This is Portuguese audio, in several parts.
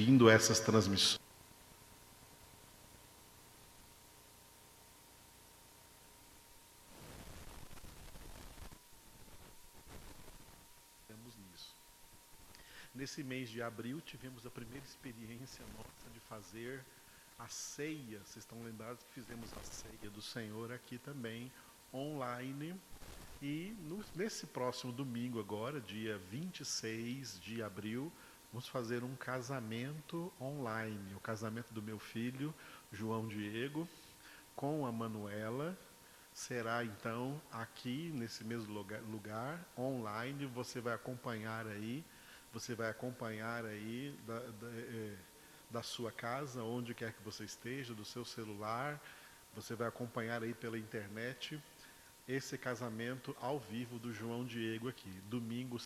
vindo essas transmissões. Nesse mês de abril tivemos a primeira experiência nossa de fazer a ceia. Vocês estão lembrados que fizemos a ceia do Senhor aqui também, online. E no, nesse próximo domingo agora, dia 26 de abril, vamos fazer um casamento online. O casamento do meu filho, João Diego, com a Manuela. Será então aqui nesse mesmo lugar, lugar online. Você vai acompanhar aí, você vai acompanhar aí da, da, é, da sua casa, onde quer que você esteja, do seu celular. Você vai acompanhar aí pela internet esse casamento ao vivo do João Diego aqui, domingo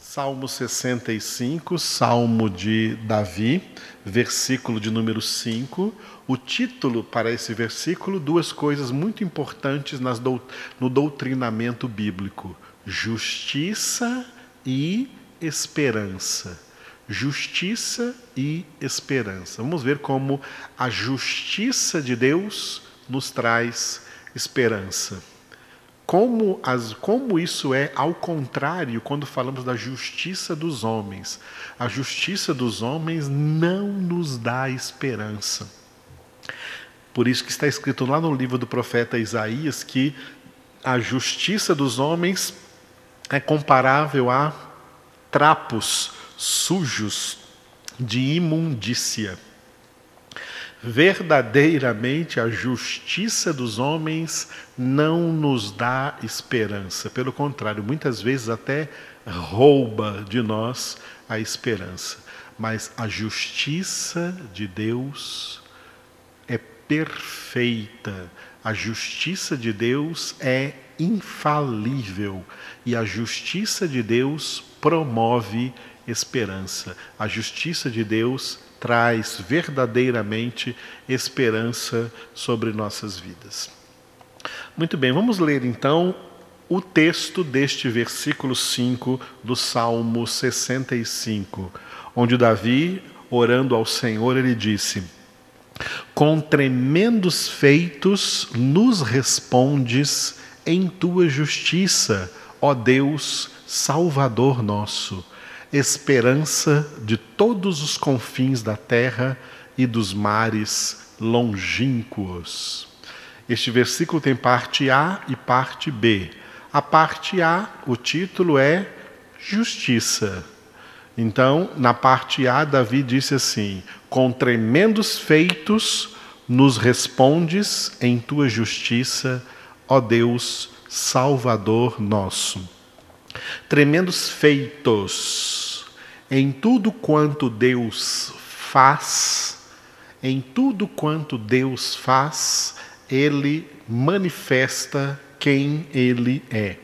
Salmo 65, Salmo de Davi, versículo de número 5. O título para esse versículo, duas coisas muito importantes nas no doutrinamento bíblico: justiça e esperança. Justiça e esperança. Vamos ver como a justiça de Deus nos traz esperança como, as, como isso é ao contrário quando falamos da justiça dos homens. A justiça dos homens não nos dá esperança. Por isso que está escrito lá no livro do profeta Isaías que a justiça dos homens é comparável a trapos sujos de imundícia. Verdadeiramente a justiça dos homens não nos dá esperança. Pelo contrário, muitas vezes até rouba de nós a esperança. Mas a justiça de Deus é perfeita. A justiça de Deus é infalível. E a justiça de Deus promove esperança. A justiça de Deus traz verdadeiramente esperança sobre nossas vidas. Muito bem, vamos ler então o texto deste versículo 5 do Salmo 65, onde Davi, orando ao Senhor, ele disse: Com tremendos feitos nos respondes em tua justiça, ó Deus, Salvador nosso esperança de todos os confins da terra e dos mares longínquos. Este versículo tem parte A e parte B. A parte A, o título é Justiça. Então, na parte A, Davi disse assim: Com tremendos feitos nos respondes em tua justiça, ó Deus, Salvador nosso. Tremendos feitos em tudo quanto Deus faz, em tudo quanto Deus faz, ele manifesta quem ele é.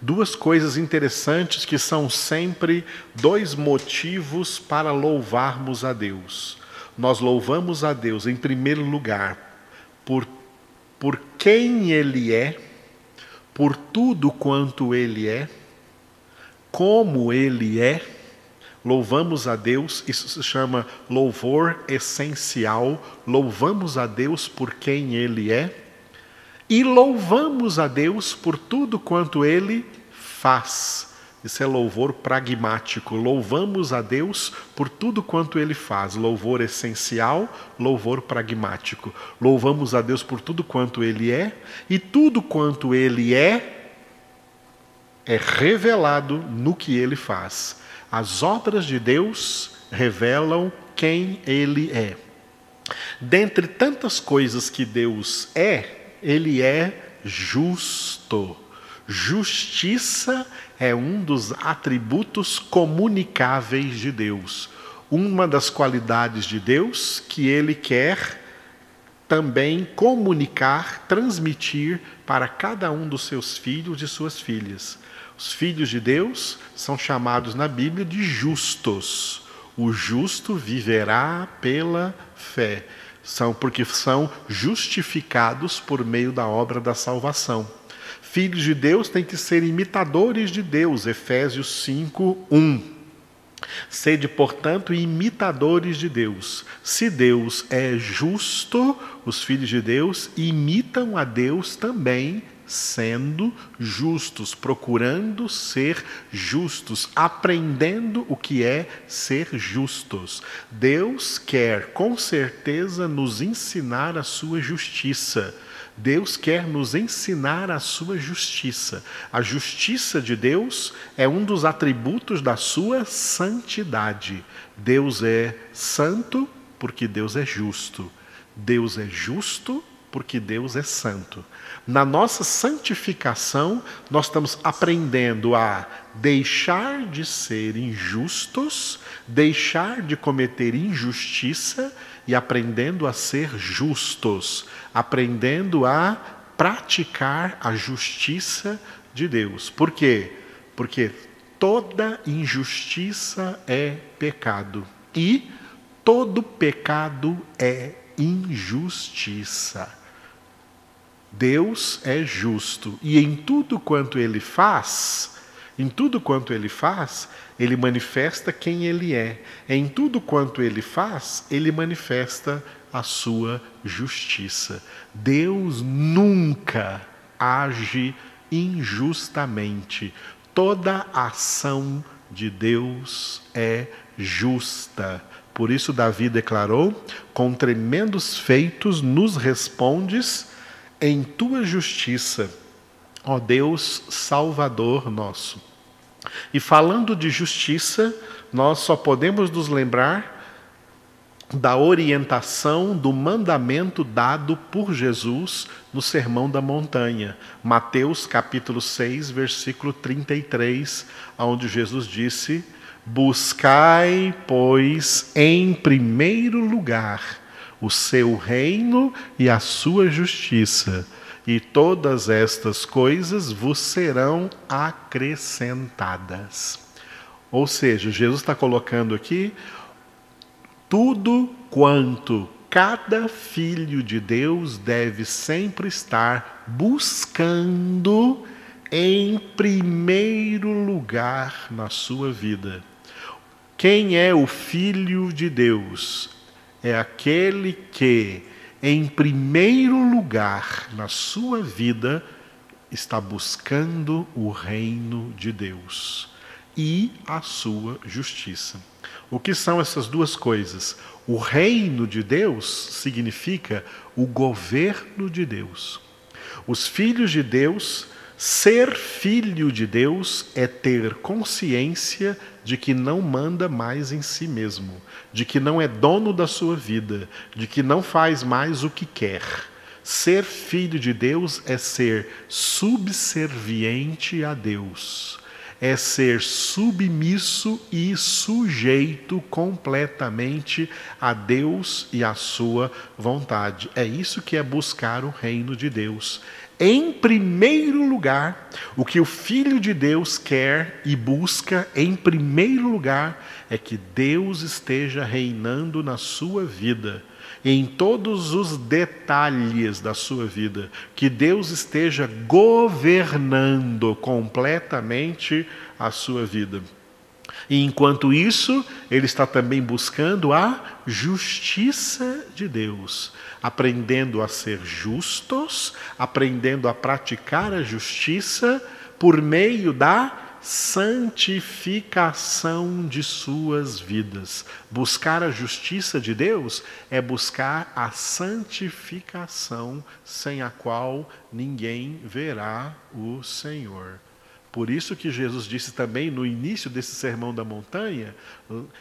Duas coisas interessantes que são sempre dois motivos para louvarmos a Deus. Nós louvamos a Deus, em primeiro lugar, por, por quem Ele é, por tudo quanto Ele é, como Ele é, Louvamos a Deus, isso se chama louvor essencial. Louvamos a Deus por quem Ele é e louvamos a Deus por tudo quanto Ele faz. Isso é louvor pragmático. Louvamos a Deus por tudo quanto Ele faz. Louvor essencial, louvor pragmático. Louvamos a Deus por tudo quanto Ele é, e tudo quanto Ele é, é revelado no que Ele faz. As obras de Deus revelam quem Ele é. Dentre tantas coisas que Deus é, Ele é justo. Justiça é um dos atributos comunicáveis de Deus. Uma das qualidades de Deus que Ele quer também comunicar, transmitir para cada um dos seus filhos e suas filhas. Os filhos de Deus são chamados na Bíblia de justos. O justo viverá pela fé. São porque são justificados por meio da obra da salvação. Filhos de Deus têm que ser imitadores de Deus, Efésios 5, 1. Sede, portanto, imitadores de Deus. Se Deus é justo, os filhos de Deus imitam a Deus também sendo justos, procurando ser justos, aprendendo o que é ser justos. Deus quer com certeza nos ensinar a sua justiça. Deus quer nos ensinar a sua justiça. A justiça de Deus é um dos atributos da sua santidade. Deus é santo porque Deus é justo. Deus é justo porque Deus é santo. Na nossa santificação, nós estamos aprendendo a deixar de ser injustos, deixar de cometer injustiça e aprendendo a ser justos, aprendendo a praticar a justiça de Deus. Por quê? Porque toda injustiça é pecado e todo pecado é injustiça. Deus é justo e em tudo quanto ele faz, em tudo quanto ele faz, ele manifesta quem ele é. Em tudo quanto ele faz, ele manifesta a sua justiça. Deus nunca age injustamente. Toda ação de Deus é justa. Por isso Davi declarou: "Com tremendos feitos nos respondes em tua justiça, ó Deus Salvador nosso. E falando de justiça, nós só podemos nos lembrar da orientação do mandamento dado por Jesus no Sermão da Montanha, Mateus capítulo 6, versículo 33, onde Jesus disse: Buscai, pois, em primeiro lugar o seu reino e a sua justiça, e todas estas coisas vos serão acrescentadas. Ou seja, Jesus está colocando aqui tudo quanto cada filho de Deus deve sempre estar buscando em primeiro lugar na sua vida. Quem é o filho de Deus? É aquele que, em primeiro lugar na sua vida, está buscando o reino de Deus e a sua justiça. O que são essas duas coisas? O reino de Deus significa o governo de Deus. Os filhos de Deus Ser filho de Deus é ter consciência de que não manda mais em si mesmo, de que não é dono da sua vida, de que não faz mais o que quer. Ser filho de Deus é ser subserviente a Deus, é ser submisso e sujeito completamente a Deus e à sua vontade. É isso que é buscar o reino de Deus em primeiro lugar, o que o Filho de Deus quer e busca, em primeiro lugar, é que Deus esteja reinando na sua vida, em todos os detalhes da sua vida, que Deus esteja governando completamente a sua vida. E enquanto isso, ele está também buscando a justiça de Deus, aprendendo a ser justos, aprendendo a praticar a justiça por meio da santificação de suas vidas. Buscar a justiça de Deus é buscar a santificação sem a qual ninguém verá o Senhor. Por isso que Jesus disse também no início desse sermão da montanha,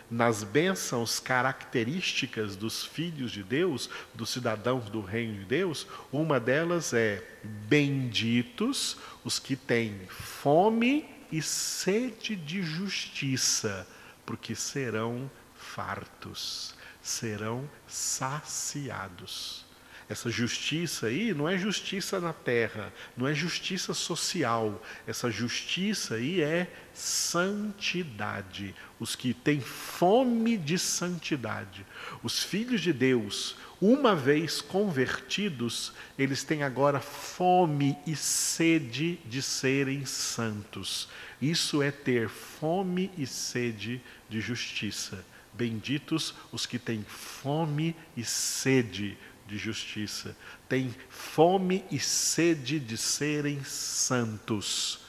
nas bênçãos características dos filhos de Deus, dos cidadãos do reino de Deus, uma delas é: benditos os que têm fome e sede de justiça, porque serão fartos, serão saciados. Essa justiça aí não é justiça na terra, não é justiça social. Essa justiça aí é santidade. Os que têm fome de santidade. Os filhos de Deus, uma vez convertidos, eles têm agora fome e sede de serem santos. Isso é ter fome e sede de justiça. Benditos os que têm fome e sede de justiça, têm fome e sede de serem santos,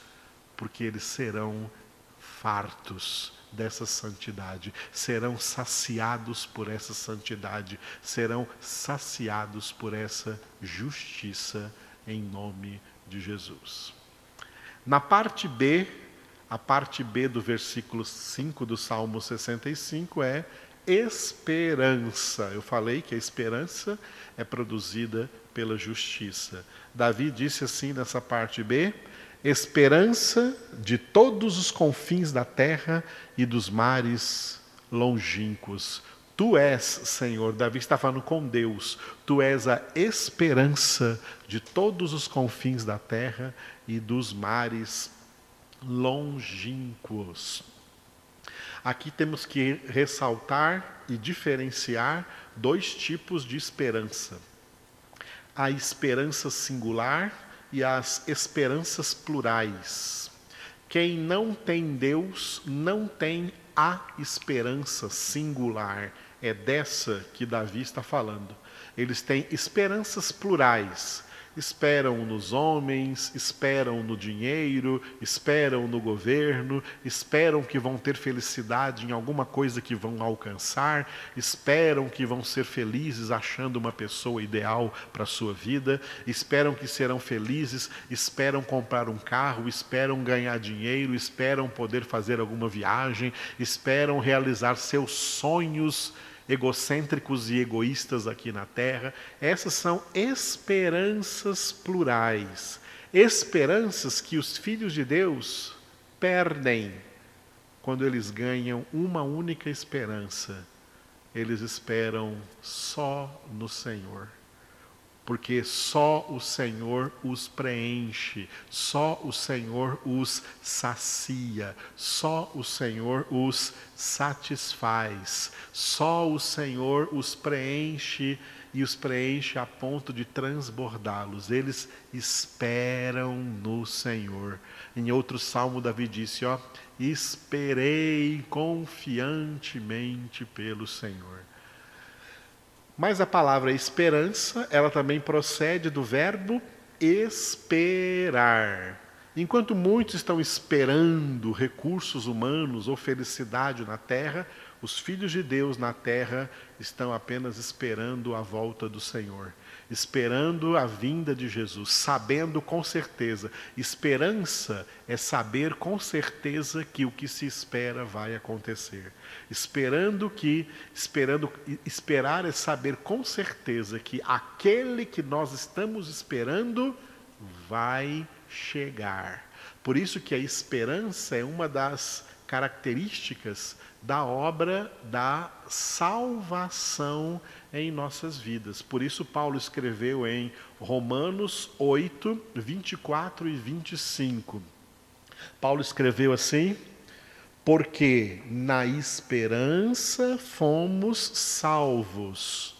porque eles serão fartos dessa santidade, serão saciados por essa santidade, serão saciados por essa justiça em nome de Jesus. Na parte B, a parte B do versículo 5 do Salmo 65 é esperança. Eu falei que a esperança é produzida pela justiça. Davi disse assim nessa parte B: esperança de todos os confins da terra e dos mares longínquos. Tu és, Senhor, Davi está falando com Deus, tu és a esperança de todos os confins da terra e dos mares longínquos. Aqui temos que ressaltar e diferenciar dois tipos de esperança: a esperança singular e as esperanças plurais. Quem não tem Deus não tem a esperança singular. É dessa que Davi está falando. Eles têm esperanças plurais esperam nos homens, esperam no dinheiro, esperam no governo, esperam que vão ter felicidade em alguma coisa que vão alcançar, esperam que vão ser felizes achando uma pessoa ideal para a sua vida, esperam que serão felizes, esperam comprar um carro, esperam ganhar dinheiro, esperam poder fazer alguma viagem, esperam realizar seus sonhos egocêntricos e egoístas aqui na terra. Essas são esperanças plurais, esperanças que os filhos de Deus perdem quando eles ganham uma única esperança. Eles esperam só no Senhor porque só o Senhor os preenche, só o Senhor os sacia, só o Senhor os satisfaz, só o Senhor os preenche e os preenche a ponto de transbordá-los. Eles esperam no Senhor. Em outro salmo, Davi disse: Ó, esperei confiantemente pelo Senhor. Mas a palavra esperança, ela também procede do verbo esperar. Enquanto muitos estão esperando recursos humanos ou felicidade na terra, os filhos de Deus na terra estão apenas esperando a volta do Senhor, esperando a vinda de Jesus, sabendo com certeza. Esperança é saber com certeza que o que se espera vai acontecer. Esperando que, esperando, esperar é saber com certeza que aquele que nós estamos esperando vai chegar. Por isso que a esperança é uma das características da obra da salvação em nossas vidas. Por isso, Paulo escreveu em Romanos 8, 24 e 25. Paulo escreveu assim: Porque na esperança fomos salvos.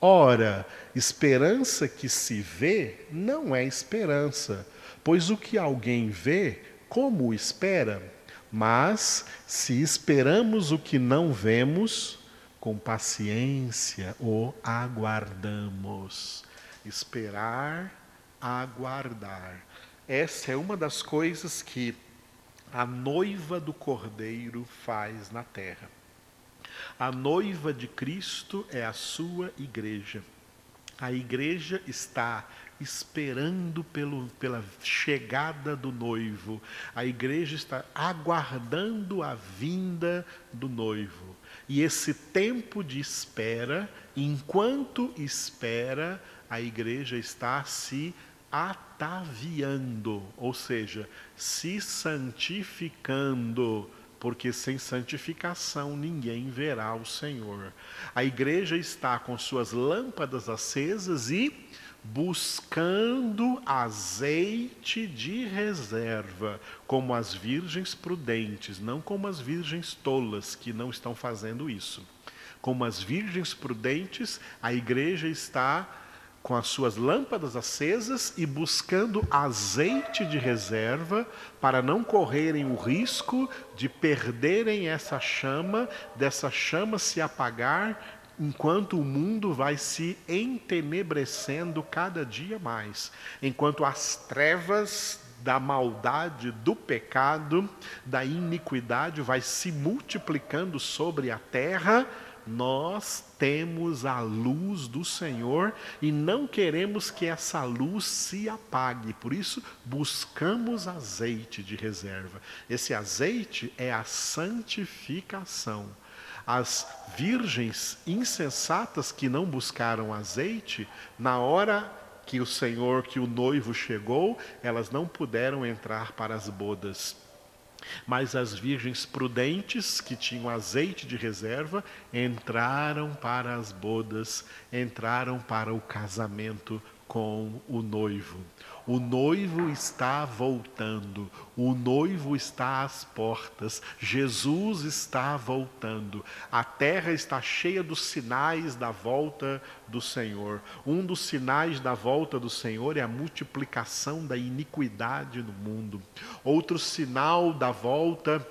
Ora, esperança que se vê não é esperança, pois o que alguém vê, como espera? Mas, se esperamos o que não vemos, com paciência o aguardamos. Esperar, aguardar. Essa é uma das coisas que a noiva do Cordeiro faz na terra. A noiva de Cristo é a sua igreja. A igreja está esperando pelo, pela chegada do noivo. A igreja está aguardando a vinda do noivo. E esse tempo de espera, enquanto espera, a igreja está se ataviando, ou seja, se santificando, porque sem santificação ninguém verá o Senhor. A igreja está com suas lâmpadas acesas e buscando azeite de reserva, como as virgens prudentes, não como as virgens tolas que não estão fazendo isso. Como as virgens prudentes, a igreja está com as suas lâmpadas acesas e buscando azeite de reserva para não correrem o risco de perderem essa chama, dessa chama se apagar enquanto o mundo vai se entenebrecendo cada dia mais, enquanto as trevas da maldade, do pecado, da iniquidade vai se multiplicando sobre a terra, nós temos a luz do Senhor e não queremos que essa luz se apague, por isso buscamos azeite de reserva. Esse azeite é a santificação. As virgens insensatas que não buscaram azeite, na hora que o Senhor, que o noivo chegou, elas não puderam entrar para as bodas. Mas as virgens prudentes, que tinham azeite de reserva, entraram para as bodas, entraram para o casamento com o noivo. O noivo está voltando, o noivo está às portas, Jesus está voltando. A terra está cheia dos sinais da volta do Senhor. Um dos sinais da volta do Senhor é a multiplicação da iniquidade no mundo. Outro sinal da volta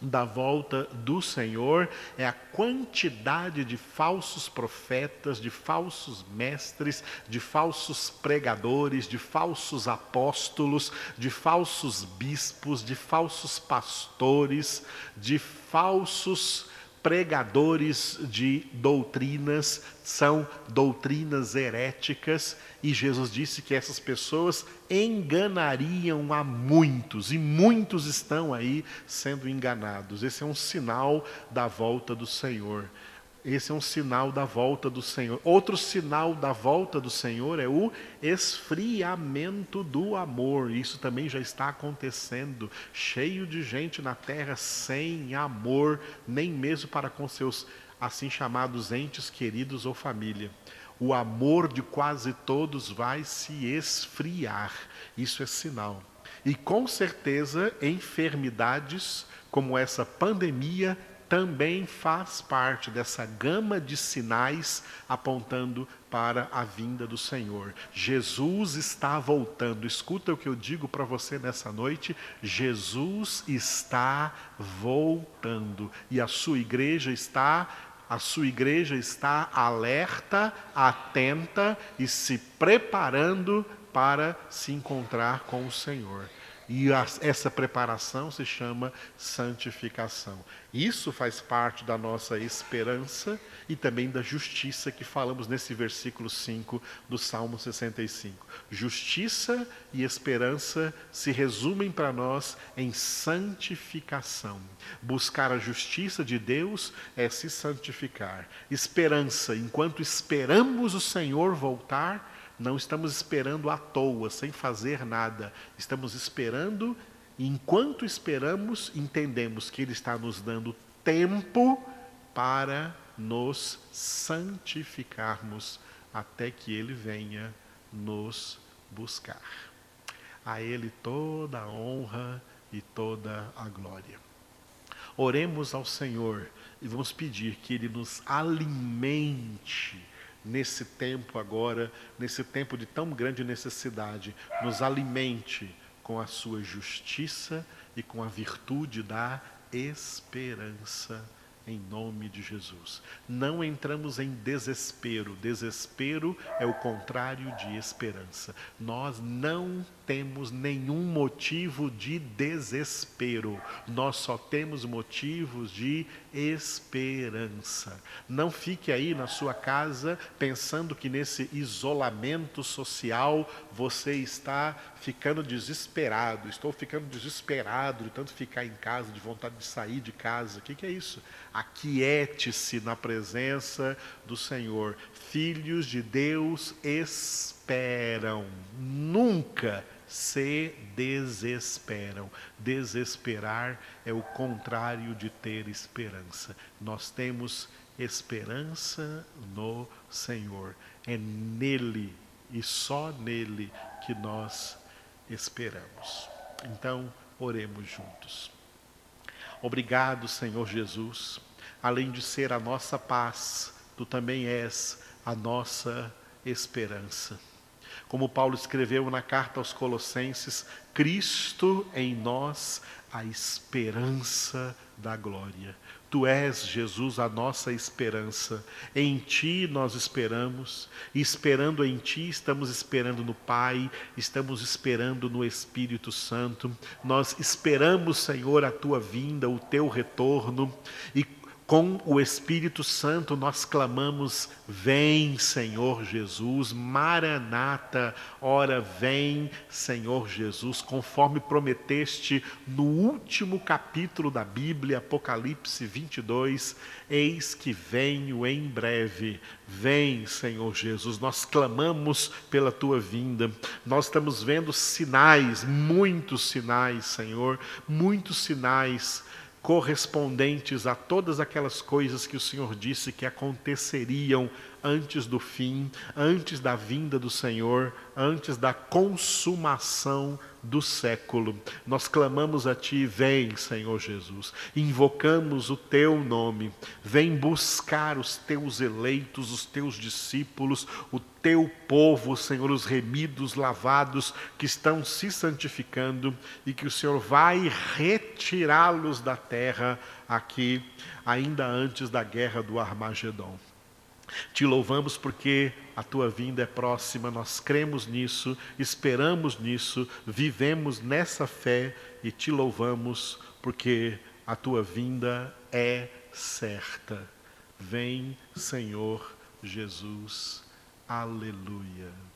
da volta do Senhor é a quantidade de falsos profetas, de falsos mestres, de falsos pregadores, de falsos apóstolos, de falsos bispos, de falsos pastores, de falsos pregadores de doutrinas, são doutrinas heréticas, e Jesus disse que essas pessoas enganariam a muitos, e muitos estão aí sendo enganados. Esse é um sinal da volta do Senhor. Esse é um sinal da volta do Senhor. Outro sinal da volta do Senhor é o esfriamento do amor. Isso também já está acontecendo. Cheio de gente na terra sem amor, nem mesmo para com seus assim chamados entes queridos ou família. O amor de quase todos vai se esfriar. Isso é sinal. E com certeza, enfermidades como essa pandemia também faz parte dessa gama de sinais apontando para a vinda do Senhor. Jesus está voltando. Escuta o que eu digo para você nessa noite: Jesus está voltando e a sua igreja está a sua igreja está alerta, atenta e se preparando para se encontrar com o Senhor. E essa preparação se chama santificação. Isso faz parte da nossa esperança e também da justiça que falamos nesse versículo 5 do Salmo 65. Justiça e esperança se resumem para nós em santificação. Buscar a justiça de Deus é se santificar. Esperança, enquanto esperamos o Senhor voltar, não estamos esperando à toa, sem fazer nada. Estamos esperando, e enquanto esperamos, entendemos que Ele está nos dando tempo para nos santificarmos até que Ele venha nos buscar. A Ele toda a honra e toda a glória. Oremos ao Senhor e vamos pedir que Ele nos alimente nesse tempo agora, nesse tempo de tão grande necessidade, nos alimente com a sua justiça e com a virtude da esperança em nome de Jesus. Não entramos em desespero. Desespero é o contrário de esperança. Nós não temos nenhum motivo de desespero. Nós só temos motivos de esperança. Não fique aí na sua casa pensando que nesse isolamento social você está ficando desesperado. Estou ficando desesperado de tanto ficar em casa, de vontade de sair de casa. O que, é isso? Aquiete-se na presença do Senhor. Filhos de Deus esperam. Nunca se desesperam. Desesperar é o contrário de ter esperança. Nós temos esperança no Senhor. É nele e só nele que nós esperamos. Então, oremos juntos. Obrigado, Senhor Jesus. Além de ser a nossa paz, tu também és a nossa esperança. Como Paulo escreveu na carta aos Colossenses, Cristo em nós, a esperança da glória. Tu és, Jesus, a nossa esperança. Em Ti nós esperamos, e esperando em Ti, estamos esperando no Pai, estamos esperando no Espírito Santo. Nós esperamos, Senhor, a Tua vinda, o Teu retorno, e com o Espírito Santo nós clamamos: Vem, Senhor Jesus, Maranata, ora vem, Senhor Jesus, conforme prometeste no último capítulo da Bíblia, Apocalipse 22, eis que venho em breve. Vem, Senhor Jesus, nós clamamos pela tua vinda. Nós estamos vendo sinais, muitos sinais, Senhor, muitos sinais correspondentes a todas aquelas coisas que o Senhor disse que aconteceriam antes do fim, antes da vinda do Senhor, antes da consumação do século. Nós clamamos a Ti, vem, Senhor Jesus, invocamos o Teu nome, vem buscar os Teus eleitos, os Teus discípulos, o Teu povo, Senhor, os remidos, lavados, que estão se santificando e que o Senhor vai retirá-los da terra aqui, ainda antes da guerra do Armagedon. Te louvamos porque a tua vinda é próxima, nós cremos nisso, esperamos nisso, vivemos nessa fé e te louvamos porque a tua vinda é certa. Vem, Senhor Jesus. Aleluia.